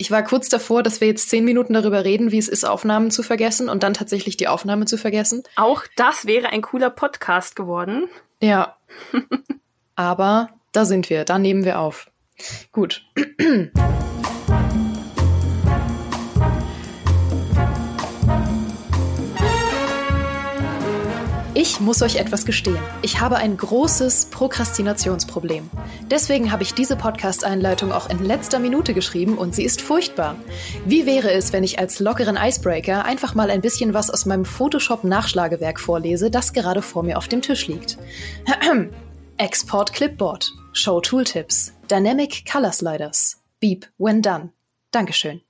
Ich war kurz davor, dass wir jetzt zehn Minuten darüber reden, wie es ist, Aufnahmen zu vergessen und dann tatsächlich die Aufnahme zu vergessen. Auch das wäre ein cooler Podcast geworden. Ja. Aber da sind wir, da nehmen wir auf. Gut. Ich muss euch etwas gestehen. Ich habe ein großes Prokrastinationsproblem. Deswegen habe ich diese Podcast-Einleitung auch in letzter Minute geschrieben und sie ist furchtbar. Wie wäre es, wenn ich als lockeren Icebreaker einfach mal ein bisschen was aus meinem Photoshop-Nachschlagewerk vorlese, das gerade vor mir auf dem Tisch liegt? Export Clipboard, Show Tooltips, Dynamic Color Sliders, Beep when done. Dankeschön.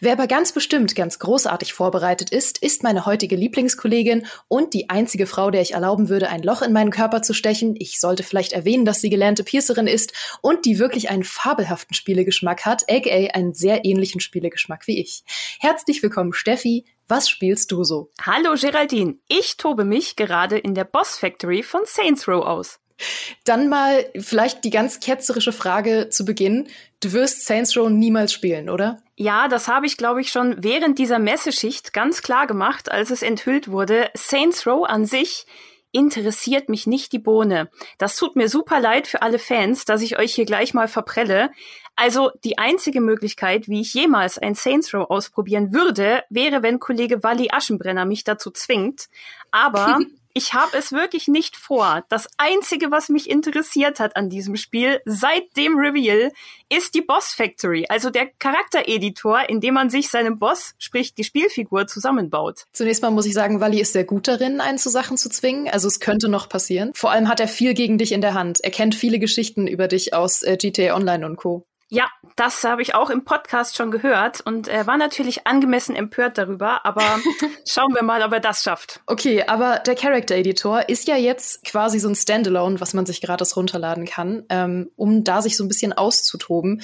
Wer aber ganz bestimmt ganz großartig vorbereitet ist, ist meine heutige Lieblingskollegin und die einzige Frau, der ich erlauben würde, ein Loch in meinen Körper zu stechen. Ich sollte vielleicht erwähnen, dass sie gelernte Piercerin ist und die wirklich einen fabelhaften Spielegeschmack hat, aka einen sehr ähnlichen Spielegeschmack wie ich. Herzlich willkommen, Steffi. Was spielst du so? Hallo Geraldine, ich tobe mich gerade in der Boss Factory von Saints Row aus. Dann mal vielleicht die ganz ketzerische Frage zu Beginn. Du wirst Saints Row niemals spielen, oder? Ja, das habe ich, glaube ich, schon während dieser Messeschicht ganz klar gemacht, als es enthüllt wurde. Saints Row an sich interessiert mich nicht die Bohne. Das tut mir super leid für alle Fans, dass ich euch hier gleich mal verprelle. Also die einzige Möglichkeit, wie ich jemals ein Saints Row ausprobieren würde, wäre, wenn Kollege Wally Aschenbrenner mich dazu zwingt. Aber ich habe es wirklich nicht vor. Das Einzige, was mich interessiert hat an diesem Spiel seit dem Reveal, ist die Boss Factory, also der Charaktereditor, in dem man sich seinen Boss, sprich die Spielfigur, zusammenbaut. Zunächst mal muss ich sagen, Wally ist sehr gut darin, einen zu Sachen zu zwingen. Also es könnte noch passieren. Vor allem hat er viel gegen dich in der Hand. Er kennt viele Geschichten über dich aus äh, GTA Online und Co. Ja, das habe ich auch im Podcast schon gehört und äh, war natürlich angemessen empört darüber, aber schauen wir mal, ob er das schafft. Okay, aber der Character Editor ist ja jetzt quasi so ein Standalone, was man sich gratis runterladen kann, ähm, um da sich so ein bisschen auszutoben.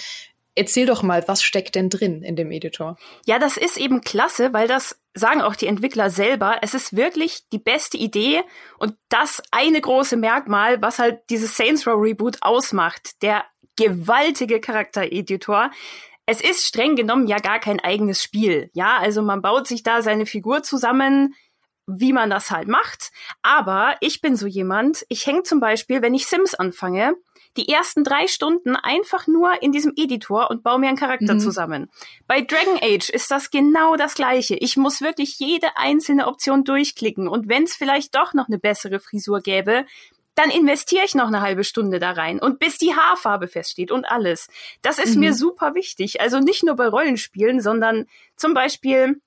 Erzähl doch mal, was steckt denn drin in dem Editor? Ja, das ist eben klasse, weil das sagen auch die Entwickler selber. Es ist wirklich die beste Idee und das eine große Merkmal, was halt dieses Saints Row Reboot ausmacht. Der gewaltige Charaktereditor. Es ist streng genommen ja gar kein eigenes Spiel. Ja, also man baut sich da seine Figur zusammen, wie man das halt macht. Aber ich bin so jemand, ich hänge zum Beispiel, wenn ich Sims anfange, die ersten drei Stunden einfach nur in diesem Editor und baue mir einen Charakter mhm. zusammen. Bei Dragon Age ist das genau das gleiche. Ich muss wirklich jede einzelne Option durchklicken und wenn es vielleicht doch noch eine bessere Frisur gäbe, dann investiere ich noch eine halbe Stunde da rein und bis die Haarfarbe feststeht und alles. Das ist mhm. mir super wichtig. Also nicht nur bei Rollenspielen, sondern zum Beispiel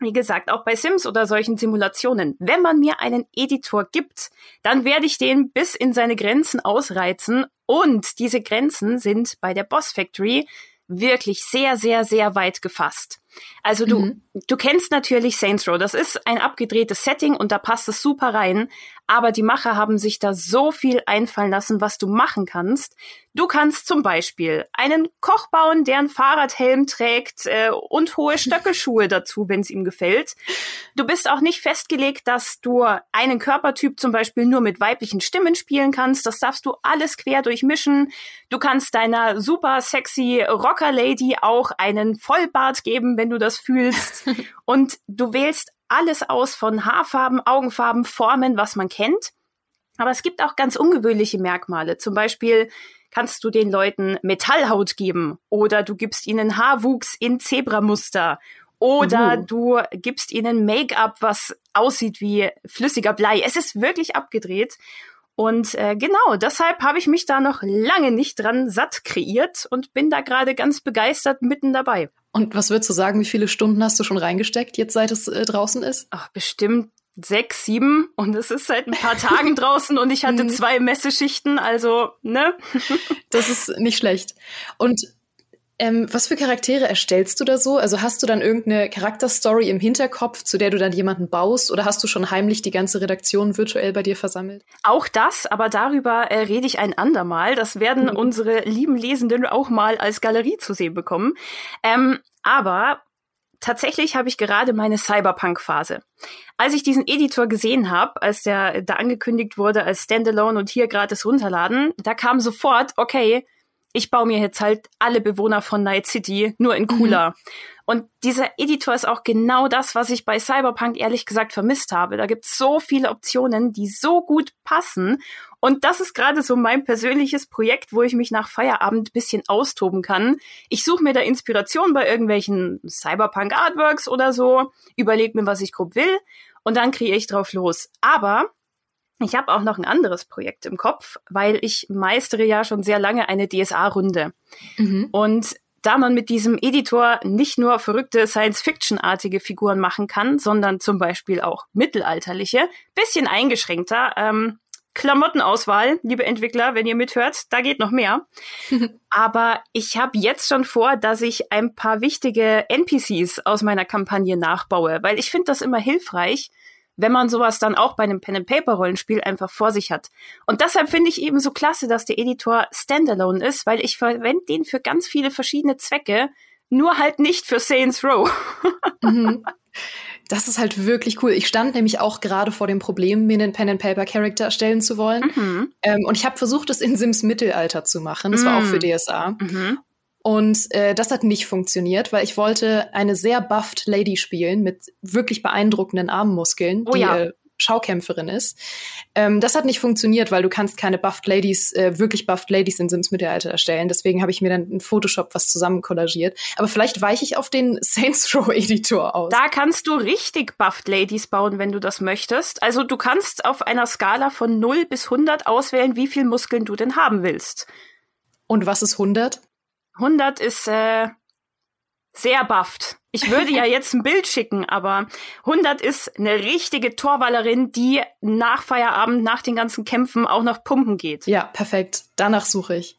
wie gesagt, auch bei Sims oder solchen Simulationen, wenn man mir einen Editor gibt, dann werde ich den bis in seine Grenzen ausreizen. Und diese Grenzen sind bei der Boss Factory wirklich sehr, sehr, sehr weit gefasst. Also du, mhm. du kennst natürlich Saints Row. Das ist ein abgedrehtes Setting und da passt es super rein. Aber die Macher haben sich da so viel einfallen lassen, was du machen kannst. Du kannst zum Beispiel einen Koch bauen, der einen Fahrradhelm trägt äh, und hohe Stöckelschuhe dazu, wenn es ihm gefällt. Du bist auch nicht festgelegt, dass du einen Körpertyp zum Beispiel nur mit weiblichen Stimmen spielen kannst. Das darfst du alles quer durchmischen. Du kannst deiner super sexy Rocker-Lady auch einen Vollbart geben, wenn du das fühlst. und du wählst alles aus von Haarfarben, Augenfarben, Formen, was man kennt. Aber es gibt auch ganz ungewöhnliche Merkmale. Zum Beispiel kannst du den Leuten Metallhaut geben oder du gibst ihnen Haarwuchs in Zebramuster oder uh. du gibst ihnen Make-up, was aussieht wie flüssiger Blei. Es ist wirklich abgedreht. Und äh, genau, deshalb habe ich mich da noch lange nicht dran satt kreiert und bin da gerade ganz begeistert mitten dabei. Und was würdest du sagen, wie viele Stunden hast du schon reingesteckt, jetzt seit es äh, draußen ist? Ach, bestimmt sechs, sieben und es ist seit ein paar Tagen draußen und ich hatte mhm. zwei Messeschichten, also, ne? das ist nicht schlecht. Und ähm, was für Charaktere erstellst du da so? Also hast du dann irgendeine Charakterstory im Hinterkopf, zu der du dann jemanden baust, oder hast du schon heimlich die ganze Redaktion virtuell bei dir versammelt? Auch das, aber darüber äh, rede ich ein andermal. Das werden mhm. unsere lieben Lesenden auch mal als Galerie zu sehen bekommen. Ähm, aber tatsächlich habe ich gerade meine Cyberpunk-Phase. Als ich diesen Editor gesehen habe, als der da angekündigt wurde als Standalone und hier gratis runterladen, da kam sofort, okay, ich baue mir jetzt halt alle Bewohner von Night City nur in cooler. Mhm. Und dieser Editor ist auch genau das, was ich bei Cyberpunk ehrlich gesagt vermisst habe. Da gibt es so viele Optionen, die so gut passen. Und das ist gerade so mein persönliches Projekt, wo ich mich nach Feierabend bisschen austoben kann. Ich suche mir da Inspiration bei irgendwelchen Cyberpunk Artworks oder so, überlege mir, was ich grob will und dann kreiere ich drauf los. Aber ich habe auch noch ein anderes Projekt im Kopf, weil ich meistere ja schon sehr lange eine DSA-Runde. Mhm. Und da man mit diesem Editor nicht nur verrückte Science-Fiction-artige Figuren machen kann, sondern zum Beispiel auch mittelalterliche, bisschen eingeschränkter. Ähm, Klamottenauswahl, liebe Entwickler, wenn ihr mithört, da geht noch mehr. Aber ich habe jetzt schon vor, dass ich ein paar wichtige NPCs aus meiner Kampagne nachbaue, weil ich finde das immer hilfreich, wenn man sowas dann auch bei einem Pen-and-Paper-Rollenspiel einfach vor sich hat. Und deshalb finde ich eben so klasse, dass der Editor standalone ist, weil ich verwende den für ganz viele verschiedene Zwecke, nur halt nicht für Saints Row. mhm. Das ist halt wirklich cool. Ich stand nämlich auch gerade vor dem Problem, mir einen Pen-and-Paper-Charakter erstellen zu wollen. Mhm. Ähm, und ich habe versucht, es in Sims Mittelalter zu machen. Das mhm. war auch für. DSA. Mhm. Und äh, das hat nicht funktioniert, weil ich wollte eine sehr buffed Lady spielen mit wirklich beeindruckenden Armmuskeln, oh, die ja. äh, Schaukämpferin ist. Ähm, das hat nicht funktioniert, weil du kannst keine buffed Ladies, äh, wirklich buffed Ladies in Sims Mittelalter erstellen. Deswegen habe ich mir dann in Photoshop was zusammen kollagiert. Aber vielleicht weiche ich auf den Saints Row Editor aus. Da kannst du richtig buffed Ladies bauen, wenn du das möchtest. Also du kannst auf einer Skala von 0 bis 100 auswählen, wie viel Muskeln du denn haben willst. Und was ist 100? 100 ist äh, sehr bufft. Ich würde ja jetzt ein Bild schicken, aber 100 ist eine richtige Torwallerin, die nach Feierabend, nach den ganzen Kämpfen auch noch pumpen geht. Ja, perfekt. Danach suche ich.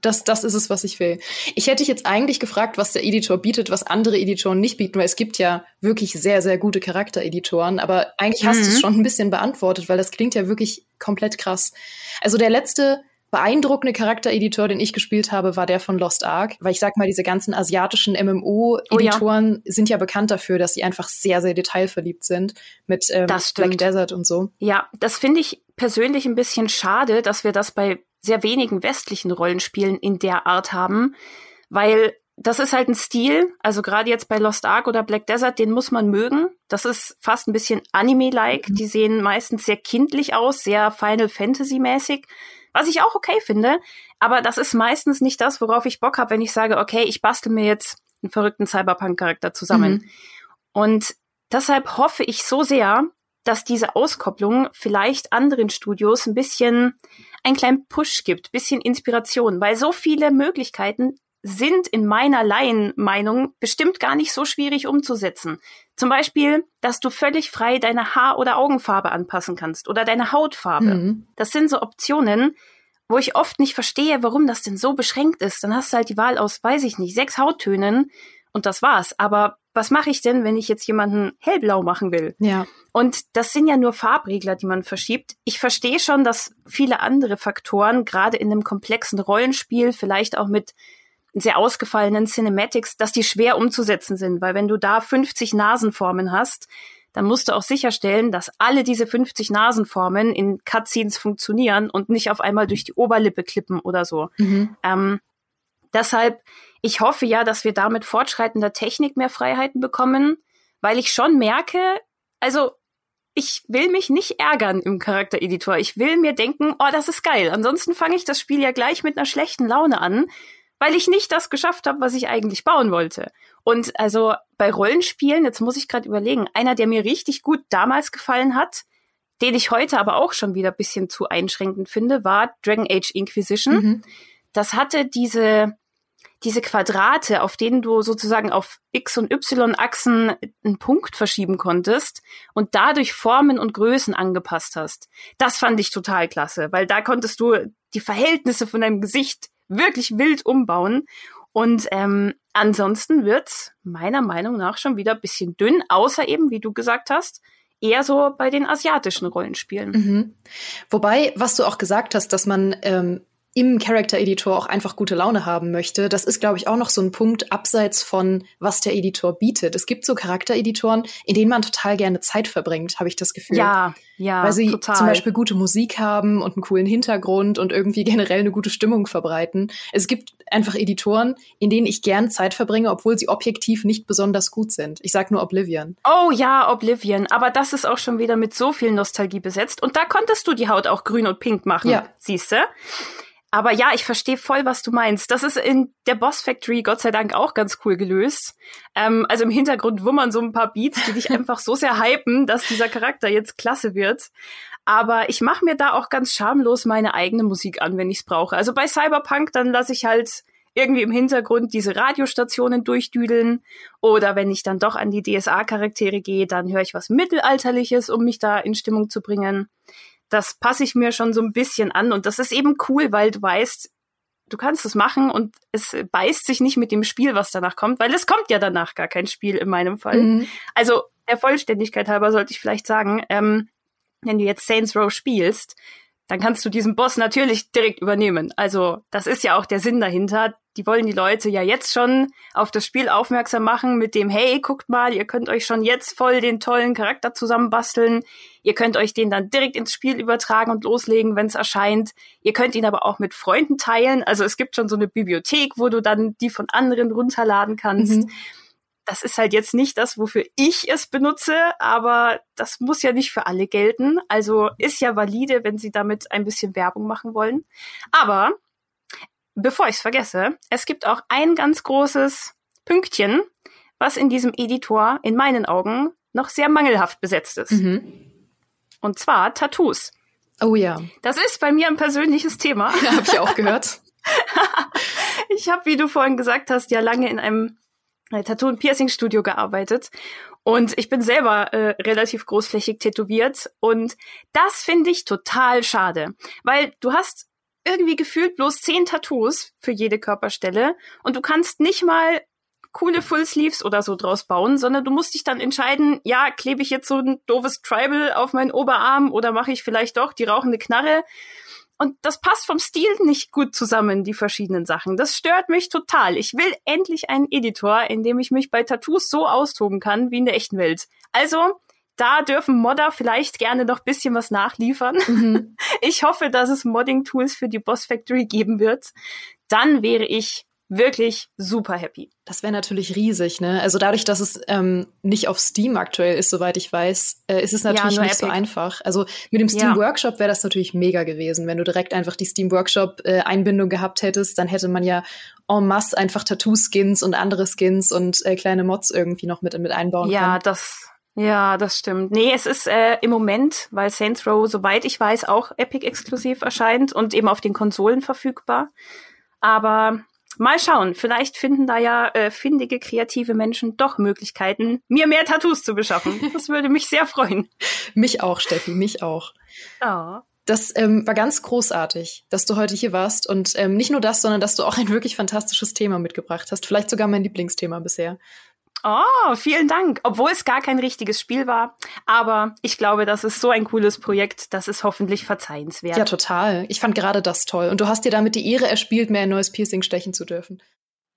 Das, das ist es, was ich will. Ich hätte dich jetzt eigentlich gefragt, was der Editor bietet, was andere Editoren nicht bieten, weil es gibt ja wirklich sehr, sehr gute Charaktereditoren, aber eigentlich hast mhm. du es schon ein bisschen beantwortet, weil das klingt ja wirklich komplett krass. Also der letzte beeindruckende Charaktereditor, den ich gespielt habe, war der von Lost Ark, weil ich sag mal, diese ganzen asiatischen MMO-Editoren oh, ja. sind ja bekannt dafür, dass sie einfach sehr, sehr detailverliebt sind mit ähm, Black Desert und so. Ja, das finde ich persönlich ein bisschen schade, dass wir das bei sehr wenigen westlichen Rollenspielen in der Art haben, weil das ist halt ein Stil, also gerade jetzt bei Lost Ark oder Black Desert, den muss man mögen. Das ist fast ein bisschen Anime-like. Mhm. Die sehen meistens sehr kindlich aus, sehr Final Fantasy-mäßig. Was ich auch okay finde, aber das ist meistens nicht das, worauf ich Bock habe, wenn ich sage, okay, ich bastel mir jetzt einen verrückten Cyberpunk-Charakter zusammen. Mhm. Und deshalb hoffe ich so sehr, dass diese Auskopplung vielleicht anderen Studios ein bisschen einen kleinen Push gibt, bisschen Inspiration, weil so viele Möglichkeiten sind in meiner Laienmeinung bestimmt gar nicht so schwierig umzusetzen. Zum Beispiel, dass du völlig frei deine Haar- oder Augenfarbe anpassen kannst oder deine Hautfarbe. Mhm. Das sind so Optionen, wo ich oft nicht verstehe, warum das denn so beschränkt ist. Dann hast du halt die Wahl aus, weiß ich nicht, sechs Hauttönen und das war's. Aber was mache ich denn, wenn ich jetzt jemanden hellblau machen will? Ja. Und das sind ja nur Farbregler, die man verschiebt. Ich verstehe schon, dass viele andere Faktoren, gerade in einem komplexen Rollenspiel, vielleicht auch mit sehr ausgefallenen Cinematics, dass die schwer umzusetzen sind, weil wenn du da 50 Nasenformen hast, dann musst du auch sicherstellen, dass alle diese 50 Nasenformen in Cutscenes funktionieren und nicht auf einmal durch die Oberlippe klippen oder so. Mhm. Ähm, deshalb, ich hoffe ja, dass wir da mit fortschreitender Technik mehr Freiheiten bekommen, weil ich schon merke, also ich will mich nicht ärgern im Charaktereditor. Ich will mir denken, oh, das ist geil. Ansonsten fange ich das Spiel ja gleich mit einer schlechten Laune an, weil ich nicht das geschafft habe, was ich eigentlich bauen wollte. Und also bei Rollenspielen, jetzt muss ich gerade überlegen, einer, der mir richtig gut damals gefallen hat, den ich heute aber auch schon wieder bisschen zu einschränkend finde, war Dragon Age Inquisition. Mhm. Das hatte diese, diese Quadrate, auf denen du sozusagen auf X- und Y-Achsen einen Punkt verschieben konntest und dadurch Formen und Größen angepasst hast. Das fand ich total klasse, weil da konntest du die Verhältnisse von deinem Gesicht wirklich wild umbauen. Und ähm, ansonsten wird's meiner Meinung nach schon wieder bisschen dünn, außer eben, wie du gesagt hast, eher so bei den asiatischen Rollenspielen. Mhm. Wobei, was du auch gesagt hast, dass man ähm, im Character Editor auch einfach gute Laune haben möchte, das ist, glaube ich, auch noch so ein Punkt abseits von, was der Editor bietet. Es gibt so Charaktereditoren, in denen man total gerne Zeit verbringt, habe ich das Gefühl. Ja, Ja, weil sie total. zum Beispiel gute Musik haben und einen coolen Hintergrund und irgendwie generell eine gute Stimmung verbreiten. Es gibt einfach Editoren, in denen ich gern Zeit verbringe, obwohl sie objektiv nicht besonders gut sind. Ich sag nur Oblivion. Oh ja, Oblivion. Aber das ist auch schon wieder mit so viel Nostalgie besetzt. Und da konntest du die Haut auch grün und pink machen. Ja. Siehst du? Aber ja, ich verstehe voll, was du meinst. Das ist in der Boss Factory Gott sei Dank auch ganz cool gelöst. Ähm, also im Hintergrund wummern so ein paar Beats, die dich einfach so sehr hypen, dass dieser Charakter jetzt klasse wird. Aber ich mache mir da auch ganz schamlos meine eigene Musik an, wenn ich es brauche. Also bei Cyberpunk, dann lasse ich halt irgendwie im Hintergrund diese Radiostationen durchdüdeln. Oder wenn ich dann doch an die DSA-Charaktere gehe, dann höre ich was Mittelalterliches, um mich da in Stimmung zu bringen das passe ich mir schon so ein bisschen an. Und das ist eben cool, weil du weißt, du kannst es machen und es beißt sich nicht mit dem Spiel, was danach kommt, weil es kommt ja danach gar kein Spiel in meinem Fall. Mhm. Also der Vollständigkeit halber sollte ich vielleicht sagen, ähm, wenn du jetzt Saints Row spielst, dann kannst du diesen Boss natürlich direkt übernehmen. Also das ist ja auch der Sinn dahinter. Die wollen die Leute ja jetzt schon auf das Spiel aufmerksam machen mit dem, hey, guckt mal, ihr könnt euch schon jetzt voll den tollen Charakter zusammenbasteln. Ihr könnt euch den dann direkt ins Spiel übertragen und loslegen, wenn es erscheint. Ihr könnt ihn aber auch mit Freunden teilen. Also es gibt schon so eine Bibliothek, wo du dann die von anderen runterladen kannst. Mhm das ist halt jetzt nicht das, wofür ich es benutze, aber das muss ja nicht für alle gelten. Also ist ja valide, wenn Sie damit ein bisschen Werbung machen wollen. Aber bevor ich es vergesse, es gibt auch ein ganz großes Pünktchen, was in diesem Editor in meinen Augen noch sehr mangelhaft besetzt ist. Mhm. Und zwar Tattoos. Oh ja. Das ist bei mir ein persönliches Thema. Ja, habe ich auch gehört. ich habe, wie du vorhin gesagt hast, ja lange in einem Tattoo- und Piercing-Studio gearbeitet. Und ich bin selber äh, relativ großflächig tätowiert. Und das finde ich total schade. Weil du hast irgendwie gefühlt bloß zehn Tattoos für jede Körperstelle. Und du kannst nicht mal coole Full Sleeves oder so draus bauen, sondern du musst dich dann entscheiden, ja, klebe ich jetzt so ein doofes Tribal auf meinen Oberarm oder mache ich vielleicht doch die rauchende Knarre. Und das passt vom Stil nicht gut zusammen, die verschiedenen Sachen. Das stört mich total. Ich will endlich einen Editor, in dem ich mich bei Tattoos so austoben kann wie in der echten Welt. Also, da dürfen Modder vielleicht gerne noch bisschen was nachliefern. Mhm. Ich hoffe, dass es Modding-Tools für die Boss Factory geben wird. Dann wäre ich wirklich super happy. Das wäre natürlich riesig, ne? Also dadurch, dass es ähm, nicht auf Steam aktuell ist, soweit ich weiß, äh, ist es natürlich ja, nicht Epic. so einfach. Also mit dem Steam ja. Workshop wäre das natürlich mega gewesen, wenn du direkt einfach die Steam Workshop äh, Einbindung gehabt hättest, dann hätte man ja en masse einfach Tattoo-Skins und andere Skins und äh, kleine Mods irgendwie noch mit mit einbauen ja, können. Ja, das ja, das stimmt. Nee, es ist äh, im Moment, weil Saints Row, soweit ich weiß, auch Epic exklusiv erscheint und eben auf den Konsolen verfügbar. Aber mal schauen, vielleicht finden da ja äh, findige, kreative Menschen doch Möglichkeiten, mir mehr Tattoos zu beschaffen. Das würde mich sehr freuen. mich auch, Steffi, mich auch. Oh. Das ähm, war ganz großartig, dass du heute hier warst. Und ähm, nicht nur das, sondern dass du auch ein wirklich fantastisches Thema mitgebracht hast. Vielleicht sogar mein Lieblingsthema bisher. Oh, vielen Dank. Obwohl es gar kein richtiges Spiel war. Aber ich glaube, das ist so ein cooles Projekt, das ist hoffentlich verzeihenswert. Ja, total. Ich fand gerade das toll. Und du hast dir damit die Ehre erspielt, mir ein neues Piercing stechen zu dürfen.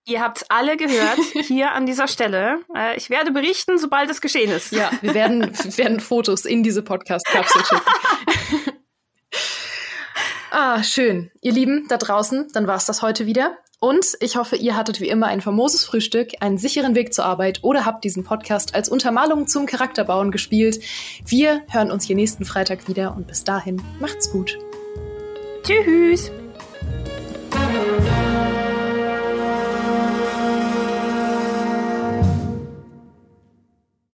Ihr habt's alle gehört, hier an dieser Stelle. Äh, ich werde berichten, sobald es geschehen ist. Ja, wir werden, wir werden Fotos in diese Podcast-Kapsel schicken. ah, schön. Ihr Lieben da draußen, dann war's das heute wieder. Und ich hoffe, ihr hattet wie immer ein famoses Frühstück, einen sicheren Weg zur Arbeit oder habt diesen Podcast als Untermalung zum Charakterbauen gespielt. Wir hören uns hier nächsten Freitag wieder und bis dahin macht's gut. Tschüss.